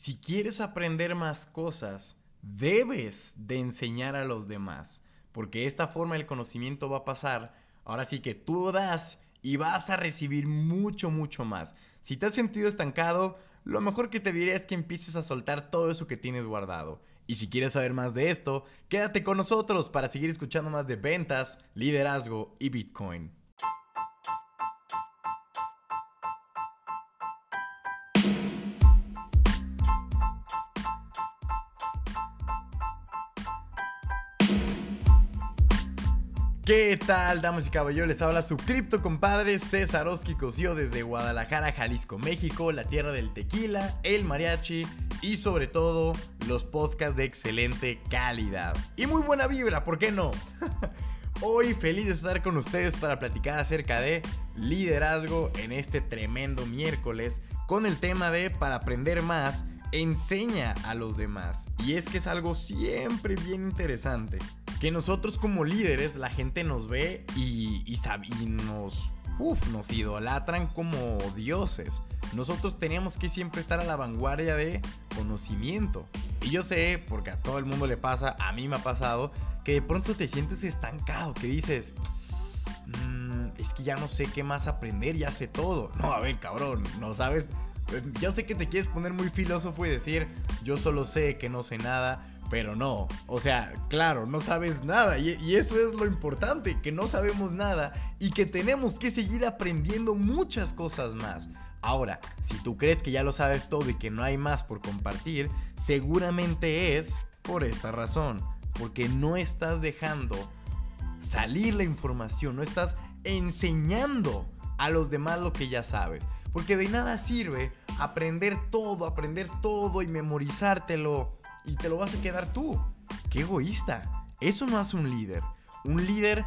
si quieres aprender más cosas, debes de enseñar a los demás, porque esta forma el conocimiento va a pasar. Ahora sí que tú das y vas a recibir mucho, mucho más. Si te has sentido estancado, lo mejor que te diré es que empieces a soltar todo eso que tienes guardado. Y si quieres saber más de esto, quédate con nosotros para seguir escuchando más de ventas, liderazgo y Bitcoin. ¿Qué tal, damas y caballeros? Les habla su cripto compadre César Oski Cosío desde Guadalajara, Jalisco, México, la tierra del tequila, el mariachi y sobre todo los podcasts de excelente calidad. Y muy buena vibra, ¿por qué no? Hoy feliz de estar con ustedes para platicar acerca de liderazgo en este tremendo miércoles con el tema de para aprender más, enseña a los demás. Y es que es algo siempre bien interesante que nosotros como líderes la gente nos ve y, nos, nos idolatran como dioses. Nosotros tenemos que siempre estar a la vanguardia de conocimiento. Y yo sé, porque a todo el mundo le pasa, a mí me ha pasado, que de pronto te sientes estancado, que dices, mm, es que ya no sé qué más aprender, ya sé todo. No, a ver, cabrón, no sabes. Yo sé que te quieres poner muy filósofo y decir, yo solo sé que no sé nada, pero no, o sea, claro, no sabes nada y, eso es lo importante, que no sabemos nada y que tenemos que seguir aprendiendo muchas cosas más. Ahora, si tú crees que ya lo sabes todo y que no hay más por compartir, seguramente es por esta razón, porque no estás dejando salir la información, no estás enseñando a los demás lo que ya sabes. Porque de nada sirve aprender todo, aprender todo y memorizártelo y te lo vas a quedar tú. Qué egoísta. Eso no hace un líder. Un líder,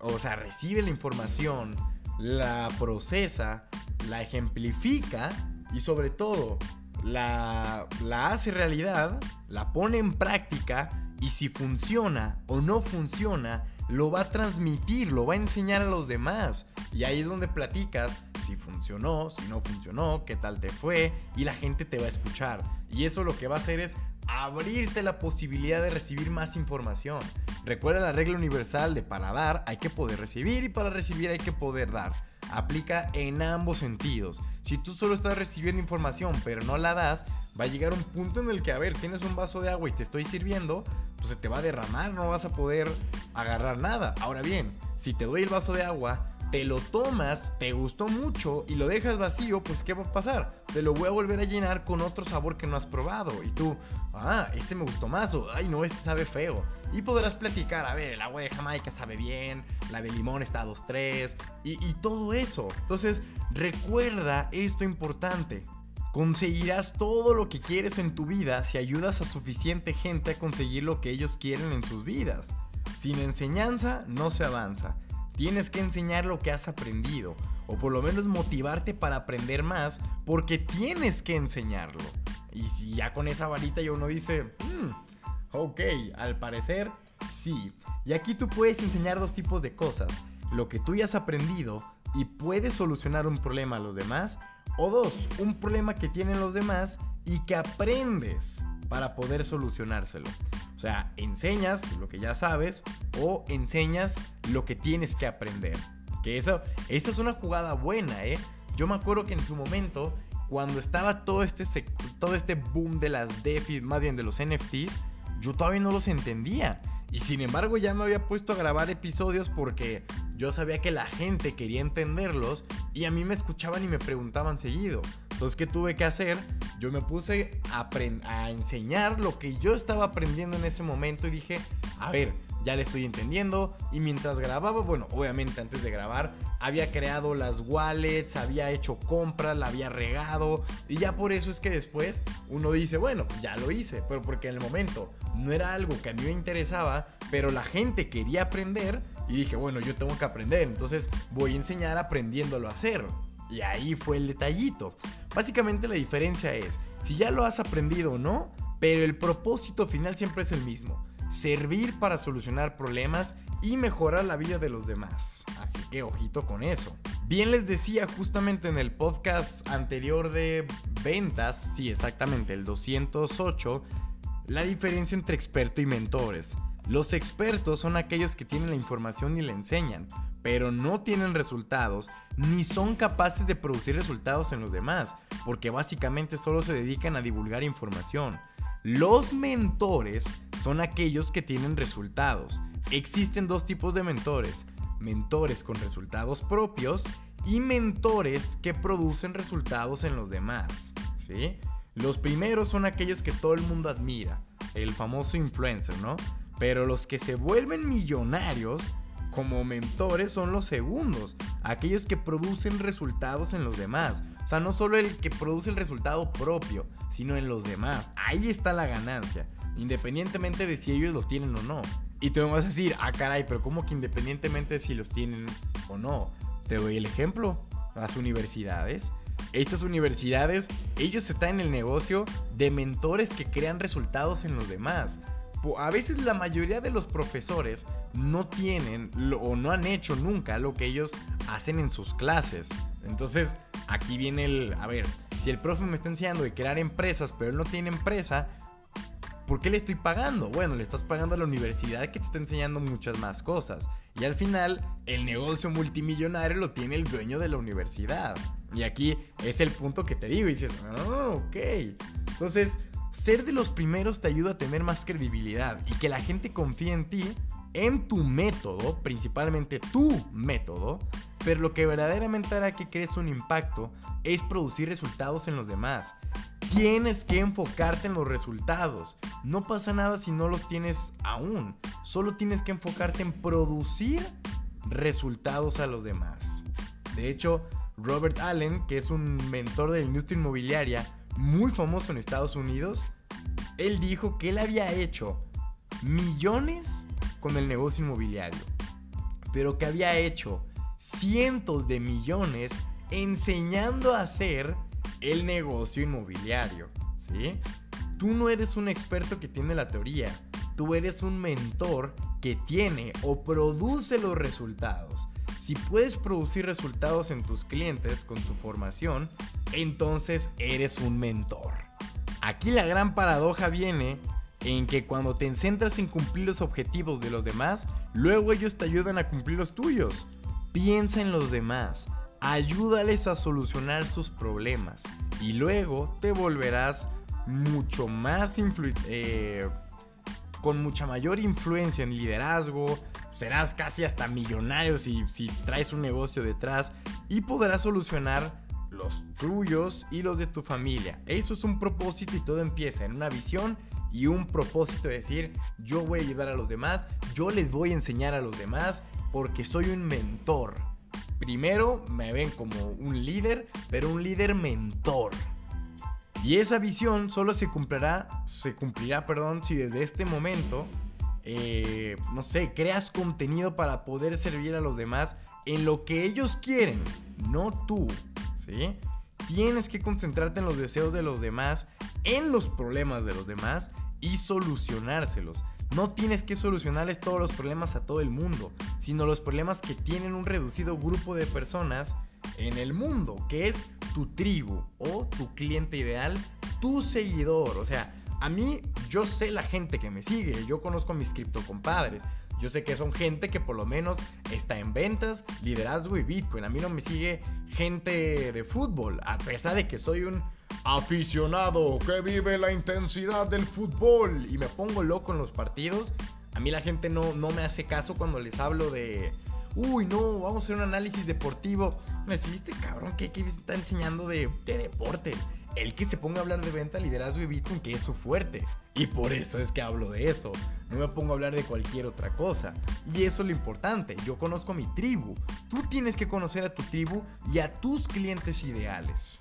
o sea, recibe la información, la procesa, la ejemplifica y sobre todo la, la hace realidad, la pone en práctica y si funciona o no funciona, lo va a transmitir, lo va a enseñar a los demás. Y ahí es donde platicas si funcionó, si no funcionó, qué tal te fue y la gente te va a escuchar. Y eso lo que va a hacer es abrirte la posibilidad de recibir más información. Recuerda la regla universal de para dar hay que poder recibir y para recibir hay que poder dar. Aplica en ambos sentidos. Si tú solo estás recibiendo información pero no la das, va a llegar un punto en el que, a ver, tienes un vaso de agua y te estoy sirviendo, pues se te va a derramar, no vas a poder agarrar nada. Ahora bien, si te doy el vaso de agua, te lo tomas, te gustó mucho y lo dejas vacío, pues ¿qué va a pasar? Te lo voy a volver a llenar con otro sabor que no has probado. Y tú, ah, este me gustó más o, ay no, este sabe feo. Y podrás platicar, a ver, el agua de Jamaica sabe bien, la de limón está a 2-3 y, y todo eso. Entonces, recuerda esto importante. Conseguirás todo lo que quieres en tu vida si ayudas a suficiente gente a conseguir lo que ellos quieren en sus vidas. Sin enseñanza no se avanza. Tienes que enseñar lo que has aprendido, o por lo menos motivarte para aprender más, porque tienes que enseñarlo. Y si ya con esa varita ya uno dice, hmm, ok, al parecer sí. Y aquí tú puedes enseñar dos tipos de cosas. Lo que tú ya has aprendido y puedes solucionar un problema a los demás. O dos, un problema que tienen los demás y que aprendes para poder solucionárselo. O sea, enseñas lo que ya sabes o enseñas lo que tienes que aprender. Que eso, esa es una jugada buena, ¿eh? Yo me acuerdo que en su momento, cuando estaba todo este, todo este boom de las DeFi, más bien de los NFTs, yo todavía no los entendía. Y sin embargo ya me había puesto a grabar episodios porque yo sabía que la gente quería entenderlos y a mí me escuchaban y me preguntaban seguido. Entonces, ¿qué tuve que hacer? Yo me puse a, enseñar lo que yo estaba aprendiendo en ese momento y dije, a ver, ya le estoy entendiendo. Y mientras grababa, bueno, obviamente antes de grabar, había creado las wallets, había hecho compras, la había regado. Y ya por eso es que después uno dice, bueno, pues ya lo hice. Pero porque en el momento no era algo que a mí me interesaba, pero la gente quería aprender. Y dije, bueno, yo tengo que aprender. Entonces voy a enseñar aprendiéndolo a hacer. Y ahí fue el detallito. Básicamente la diferencia es si ya lo has aprendido o no, pero el propósito final siempre es el mismo. servir para solucionar problemas y mejorar la vida de los demás. Así que ojito con eso. Bien les decía justamente en el podcast anterior de ventas, sí exactamente, el 208, la diferencia entre experto y mentores. Los expertos son aquellos que tienen la información y la enseñan, pero no tienen resultados ni son capaces de producir resultados en los demás, porque básicamente solo se dedican a divulgar información. Los mentores son aquellos que tienen resultados. Existen dos tipos de mentores, mentores con resultados propios y mentores que producen resultados en los demás. ¿sí? Los primeros son aquellos que todo el mundo admira, el famoso influencer, ¿no? Pero los que se vuelven millonarios como mentores son los segundos, aquellos que producen resultados en los demás. O sea, no solo el que produce el resultado propio, sino en los demás. Ahí está la ganancia, independientemente de si ellos lo tienen o no. Y te vas a decir, ah, caray, pero ¿cómo que independientemente de si los tienen o no? Te doy el ejemplo, las universidades. Estas universidades, ellos están en el negocio de mentores que crean resultados en los demás a veces la mayoría de los profesores no tienen o no han hecho nunca lo que ellos hacen en sus clases. Entonces, aquí viene el, a ver, si el profe me está enseñando de crear empresas, pero él no tiene empresa, ¿por qué le estoy pagando? Bueno, le estás pagando a la universidad que te está enseñando muchas más cosas. Y al final, el negocio multimillonario lo tiene el dueño de la universidad. Y aquí es el punto que te digo y dices, oh, ok. Entonces, ser de los primeros te ayuda a tener más credibilidad y que la gente confíe en ti, en tu método, principalmente tu método, pero lo que verdaderamente hará que crees un impacto es producir resultados en los demás. Tienes que enfocarte en los resultados. No pasa nada si no los tienes aún. Solo tienes que enfocarte en producir resultados a los demás. De hecho, Robert Allen, que es un mentor de la industria inmobiliaria, muy famoso en Estados Unidos, él dijo que él había hecho millones con el negocio inmobiliario, pero que había hecho cientos de millones enseñando a hacer el negocio inmobiliario. Tú no eres un experto que tiene la teoría, tú eres un mentor que tiene o produce los resultados. Si puedes producir resultados en tus clientes con tu formación, entonces eres un mentor. Aquí la gran paradoja viene en que cuando te centras en cumplir los objetivos de los demás, luego ellos te ayudan a cumplir los tuyos. Piensa en los demás, ayúdales a solucionar sus problemas y luego te volverás mucho más eh, con mucha mayor influencia en liderazgo, serás casi hasta millonario si, si traes un negocio detrás y podrás solucionar los tuyos y los de tu familia. Eso es un propósito y todo empieza en una visión y un propósito de decir, yo voy a ayudar a los demás, yo les voy a enseñar a los demás porque soy un mentor. Primero me ven como un líder, pero un líder mentor. Y esa visión solo se cumplirá, se cumplirá, perdón, si desde este momento, eh, no sé, creas contenido para poder servir a los demás en lo que ellos quieren, no tú. Tienes que concentrarte en los deseos de los demás, en los problemas de los demás y solucionárselos. No tienes que solucionarles todos los problemas a todo el mundo, sino los problemas que tienen un reducido grupo de personas en el mundo, que es tu tribu o tu cliente ideal, tu seguidor. O sea, a mí yo sé la gente que me sigue, yo conozco a mis cripto compadres, yo sé que son gente que por lo menos está en ventas, liderazgo y Bitcoin. A mí no me sigue gente de fútbol, a pesar de que soy un aficionado que vive la intensidad del fútbol y me pongo loco en los partidos. A mí la gente no, no me hace caso cuando les hablo de, uy, no, vamos a hacer un análisis deportivo. Me dijiste, cabrón, ¿qué, qué está enseñando de, de deporte? el que se ponga a hablar de venta, liderazgo y Bitcoin, que es su fuerte. Y por eso es que hablo de eso. No me pongo a hablar de cualquier otra cosa. Y eso es lo importante. Yo conozco a mi tribu. Tú tienes que conocer a tu tribu y a tus clientes ideales.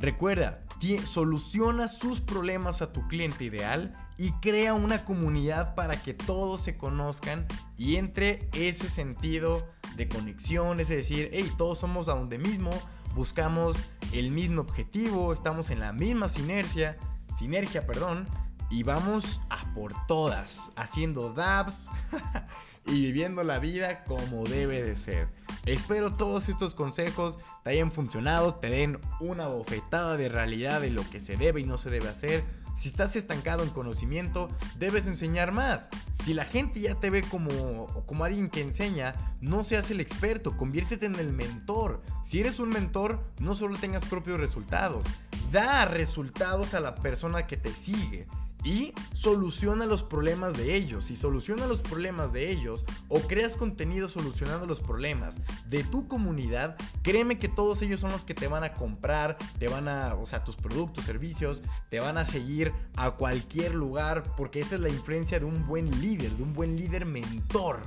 Recuerda, soluciona sus problemas a tu cliente ideal y crea una comunidad para que todos se conozcan y entre ese sentido de conexión, es decir, hey, todos somos a donde mismo, buscamos el mismo objetivo, estamos en la misma sinergia, sinergia, perdón, y vamos a por todas, haciendo dabs y viviendo la vida como debe de ser. Espero todos estos consejos te hayan funcionado, te den una bofetada de realidad de lo que se debe y no se debe hacer. Si estás estancado en conocimiento, debes enseñar más. Si la gente ya te ve como, como alguien que enseña, no seas el experto, conviértete en el mentor. Si eres un mentor, no solo tengas propios resultados, da resultados a la persona que te sigue y soluciona los problemas de ellos. Si soluciona los problemas de ellos o creas contenido solucionando los problemas de tu comunidad, créeme que todos ellos son los que te van a comprar, te van a, o sea, tus productos, servicios, te van a seguir a cualquier lugar porque esa es la influencia de un buen líder, de un buen líder mentor.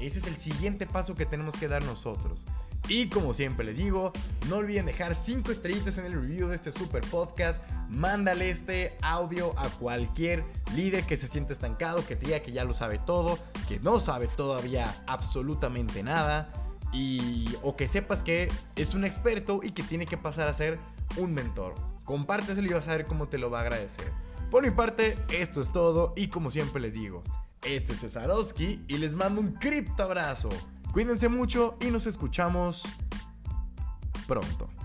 Ese es el siguiente paso que tenemos que dar nosotros. Y como siempre les digo, no olviden dejar 5 estrellitas en el review de este super podcast. Mándale este audio a cualquier líder que se siente estancado, que te diga que ya lo sabe todo, que no sabe todavía absolutamente nada. Y, o que sepas que es un experto y que tiene que pasar a ser un mentor. Compárteselo y vas a ver cómo te lo va a agradecer. Por mi parte, esto es todo y como siempre les digo, este es Cesarowski y les mando un cripto abrazo. Cuídense mucho y nos escuchamos pronto.